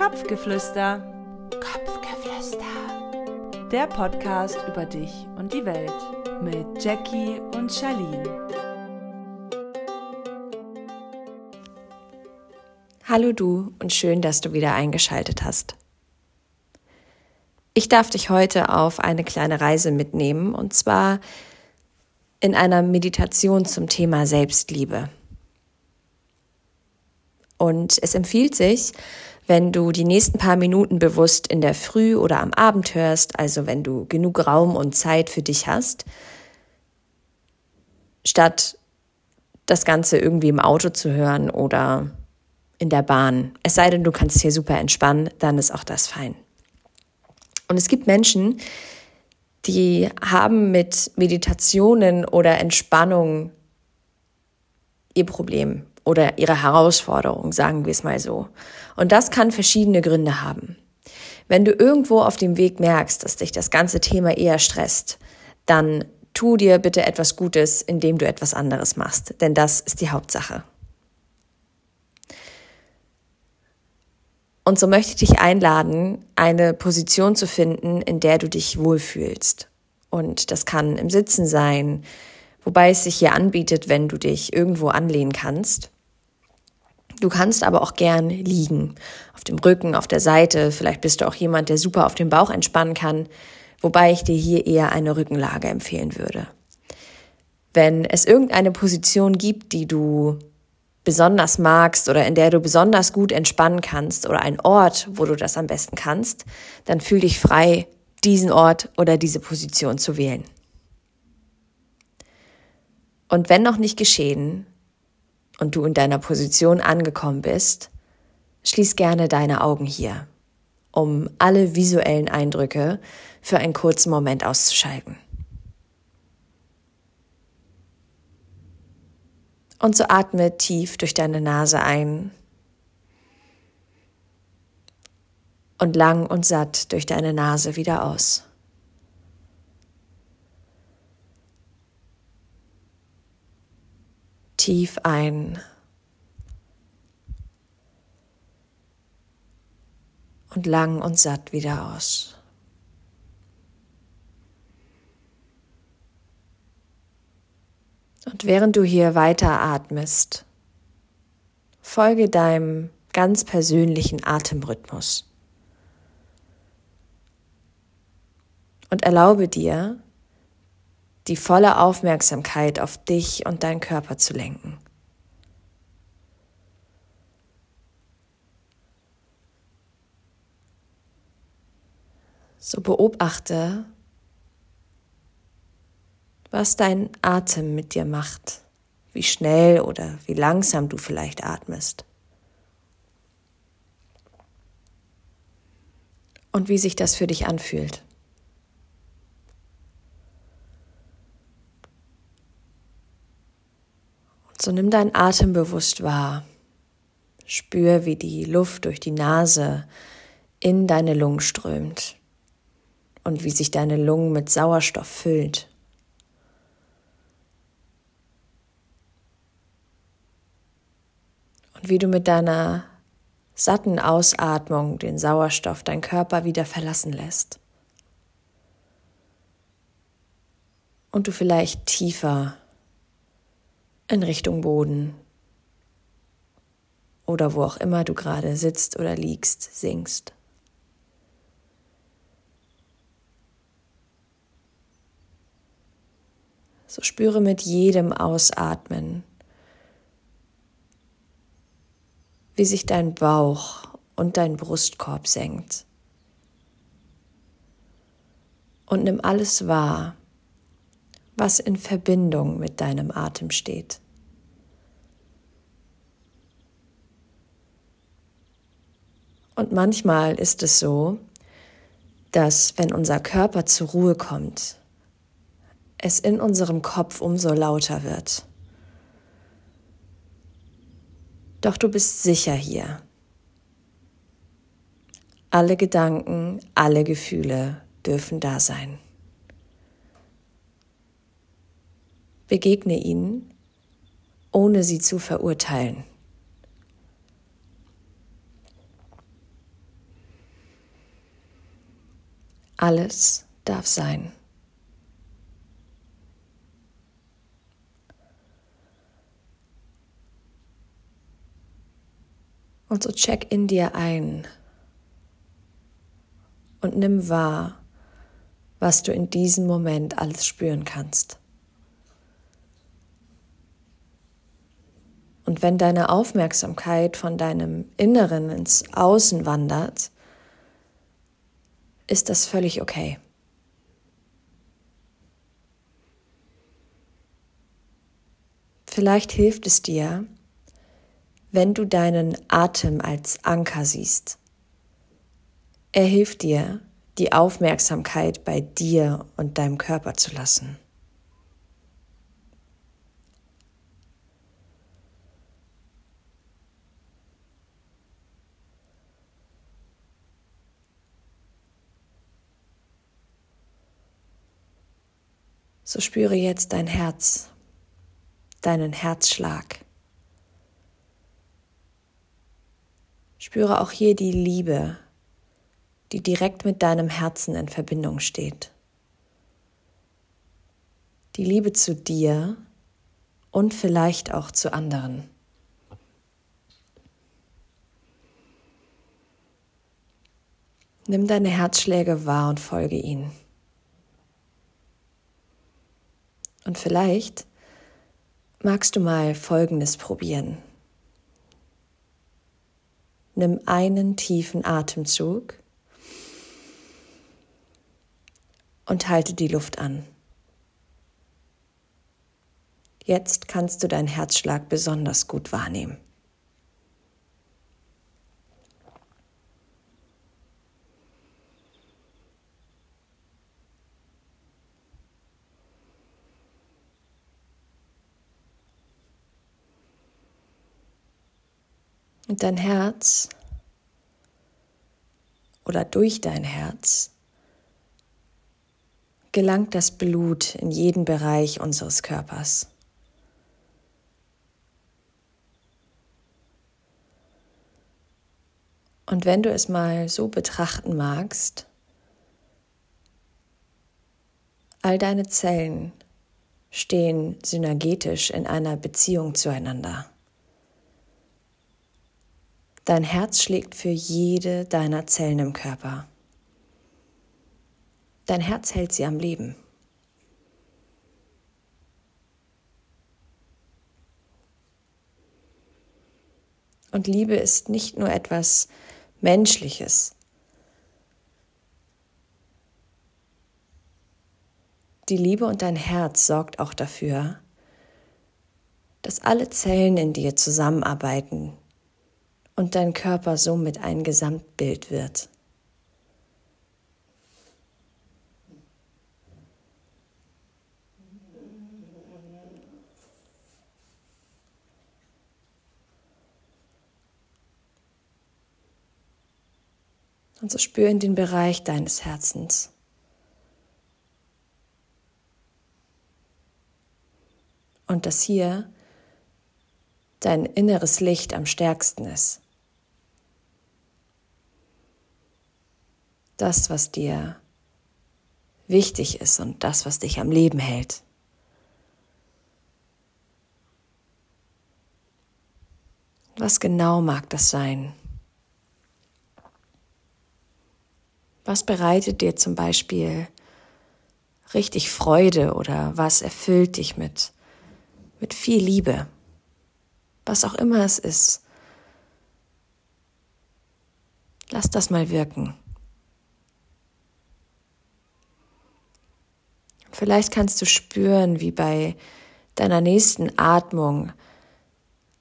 Kopfgeflüster. Kopfgeflüster. Der Podcast über dich und die Welt mit Jackie und Charlene. Hallo du und schön, dass du wieder eingeschaltet hast. Ich darf dich heute auf eine kleine Reise mitnehmen und zwar in einer Meditation zum Thema Selbstliebe. Und es empfiehlt sich, wenn du die nächsten paar Minuten bewusst in der Früh oder am Abend hörst, also wenn du genug Raum und Zeit für dich hast, statt das Ganze irgendwie im Auto zu hören oder in der Bahn. Es sei denn, du kannst hier super entspannen, dann ist auch das fein. Und es gibt Menschen, die haben mit Meditationen oder Entspannung ihr Problem oder ihre Herausforderung, sagen wir es mal so. Und das kann verschiedene Gründe haben. Wenn du irgendwo auf dem Weg merkst, dass dich das ganze Thema eher stresst, dann tu dir bitte etwas Gutes, indem du etwas anderes machst, denn das ist die Hauptsache. Und so möchte ich dich einladen, eine Position zu finden, in der du dich wohlfühlst. Und das kann im Sitzen sein, wobei es sich hier anbietet, wenn du dich irgendwo anlehnen kannst. Du kannst aber auch gern liegen, auf dem Rücken, auf der Seite. Vielleicht bist du auch jemand, der super auf dem Bauch entspannen kann, wobei ich dir hier eher eine Rückenlage empfehlen würde. Wenn es irgendeine Position gibt, die du besonders magst oder in der du besonders gut entspannen kannst oder ein Ort, wo du das am besten kannst, dann fühl dich frei, diesen Ort oder diese Position zu wählen. Und wenn noch nicht geschehen und du in deiner Position angekommen bist, schließ gerne deine Augen hier, um alle visuellen Eindrücke für einen kurzen Moment auszuschalten. Und so atme tief durch deine Nase ein und lang und satt durch deine Nase wieder aus. Tief ein und lang und satt wieder aus. Und während du hier weiter atmest, folge deinem ganz persönlichen Atemrhythmus. Und erlaube dir, die volle Aufmerksamkeit auf dich und deinen Körper zu lenken. So beobachte, was dein Atem mit dir macht, wie schnell oder wie langsam du vielleicht atmest. Und wie sich das für dich anfühlt. So nimm deinen Atem bewusst wahr. Spür, wie die Luft durch die Nase in deine Lungen strömt und wie sich deine Lungen mit Sauerstoff füllt. und wie du mit deiner satten Ausatmung den Sauerstoff dein Körper wieder verlassen lässt. Und du vielleicht tiefer in Richtung Boden oder wo auch immer du gerade sitzt oder liegst, sinkst. So spüre mit jedem Ausatmen, wie sich dein Bauch und dein Brustkorb senkt. Und nimm alles wahr, was in Verbindung mit deinem Atem steht. Und manchmal ist es so, dass wenn unser Körper zur Ruhe kommt, es in unserem Kopf umso lauter wird. Doch du bist sicher hier. Alle Gedanken, alle Gefühle dürfen da sein. Begegne ihnen, ohne sie zu verurteilen. Alles darf sein. Und so check in dir ein und nimm wahr, was du in diesem Moment alles spüren kannst. Und wenn deine Aufmerksamkeit von deinem Inneren ins Außen wandert, ist das völlig okay. Vielleicht hilft es dir, wenn du deinen Atem als Anker siehst. Er hilft dir, die Aufmerksamkeit bei dir und deinem Körper zu lassen. So spüre jetzt dein Herz, deinen Herzschlag. Spüre auch hier die Liebe, die direkt mit deinem Herzen in Verbindung steht. Die Liebe zu dir und vielleicht auch zu anderen. Nimm deine Herzschläge wahr und folge ihnen. Und vielleicht magst du mal Folgendes probieren. Nimm einen tiefen Atemzug und halte die Luft an. Jetzt kannst du deinen Herzschlag besonders gut wahrnehmen. Und dein Herz oder durch dein Herz gelangt das Blut in jeden Bereich unseres Körpers. Und wenn du es mal so betrachten magst, all deine Zellen stehen synergetisch in einer Beziehung zueinander. Dein Herz schlägt für jede deiner Zellen im Körper. Dein Herz hält sie am Leben. Und Liebe ist nicht nur etwas Menschliches. Die Liebe und dein Herz sorgt auch dafür, dass alle Zellen in dir zusammenarbeiten, und dein Körper somit ein Gesamtbild wird. Und so spür in den Bereich deines Herzens. Und dass hier dein inneres Licht am stärksten ist. Das, was dir wichtig ist und das, was dich am Leben hält. Was genau mag das sein? Was bereitet dir zum Beispiel richtig Freude oder was erfüllt dich mit, mit viel Liebe? Was auch immer es ist. Lass das mal wirken. Vielleicht kannst du spüren, wie bei deiner nächsten Atmung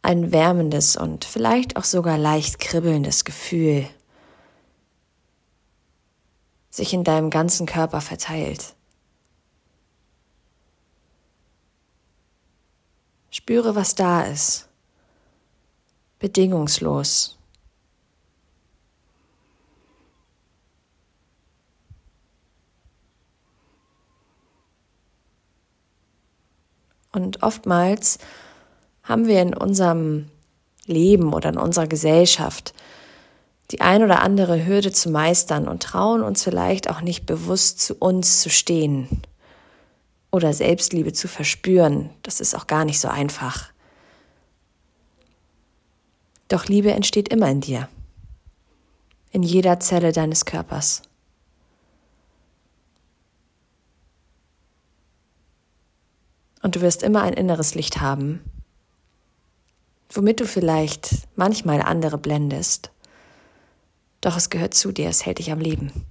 ein wärmendes und vielleicht auch sogar leicht kribbelndes Gefühl sich in deinem ganzen Körper verteilt. Spüre, was da ist, bedingungslos. Und oftmals haben wir in unserem Leben oder in unserer Gesellschaft die ein oder andere Hürde zu meistern und trauen uns vielleicht auch nicht bewusst zu uns zu stehen oder Selbstliebe zu verspüren. Das ist auch gar nicht so einfach. Doch Liebe entsteht immer in dir, in jeder Zelle deines Körpers. Und du wirst immer ein inneres Licht haben, womit du vielleicht manchmal andere blendest. Doch es gehört zu dir, es hält dich am Leben.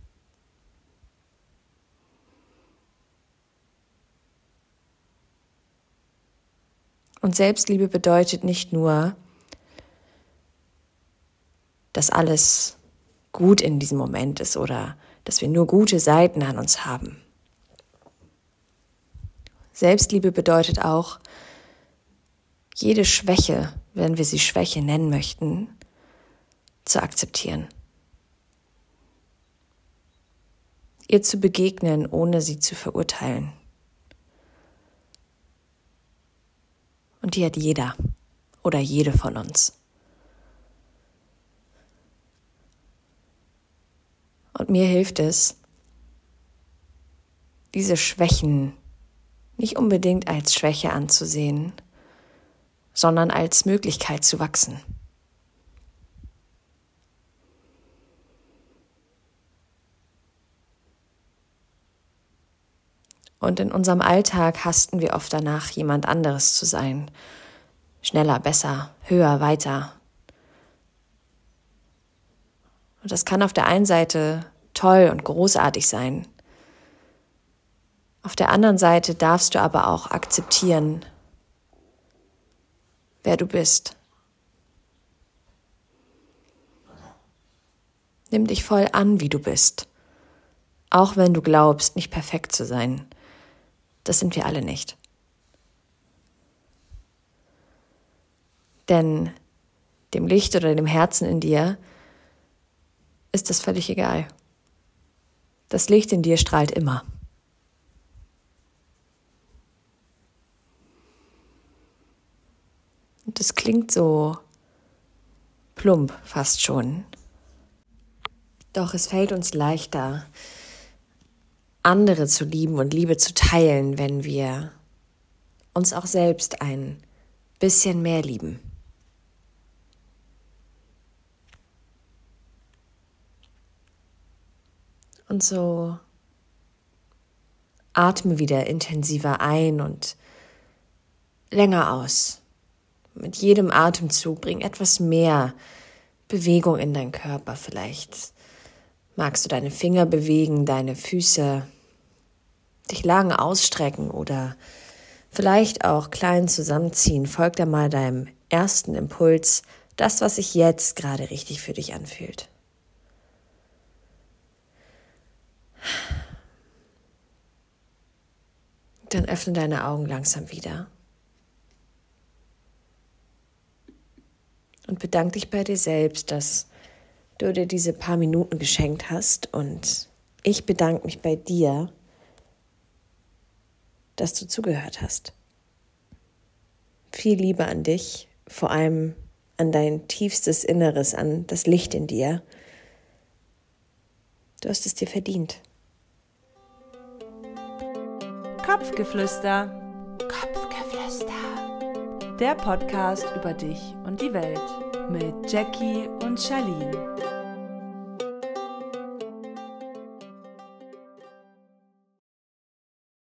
Und Selbstliebe bedeutet nicht nur, dass alles gut in diesem Moment ist oder dass wir nur gute Seiten an uns haben. Selbstliebe bedeutet auch, jede Schwäche, wenn wir sie Schwäche nennen möchten, zu akzeptieren. Ihr zu begegnen, ohne sie zu verurteilen. Und die hat jeder oder jede von uns. Und mir hilft es, diese Schwächen nicht unbedingt als Schwäche anzusehen, sondern als Möglichkeit zu wachsen. Und in unserem Alltag hasten wir oft danach, jemand anderes zu sein. Schneller, besser, höher, weiter. Und das kann auf der einen Seite toll und großartig sein. Auf der anderen Seite darfst du aber auch akzeptieren, wer du bist. Nimm dich voll an, wie du bist. Auch wenn du glaubst, nicht perfekt zu sein. Das sind wir alle nicht. Denn dem Licht oder dem Herzen in dir ist das völlig egal. Das Licht in dir strahlt immer. Und das klingt so plump fast schon. Doch es fällt uns leichter, andere zu lieben und Liebe zu teilen, wenn wir uns auch selbst ein bisschen mehr lieben. Und so atme wieder intensiver ein und länger aus. Mit jedem Atemzug bring etwas mehr Bewegung in deinen Körper. Vielleicht magst du deine Finger bewegen, deine Füße, dich lang ausstrecken oder vielleicht auch klein zusammenziehen. Folg da mal deinem ersten Impuls, das, was sich jetzt gerade richtig für dich anfühlt. Dann öffne deine Augen langsam wieder. Und bedanke dich bei dir selbst, dass du dir diese paar Minuten geschenkt hast. Und ich bedanke mich bei dir, dass du zugehört hast. Viel Liebe an dich, vor allem an dein tiefstes Inneres, an das Licht in dir. Du hast es dir verdient. Kopfgeflüster. Der Podcast über dich und die Welt mit Jackie und Charlene.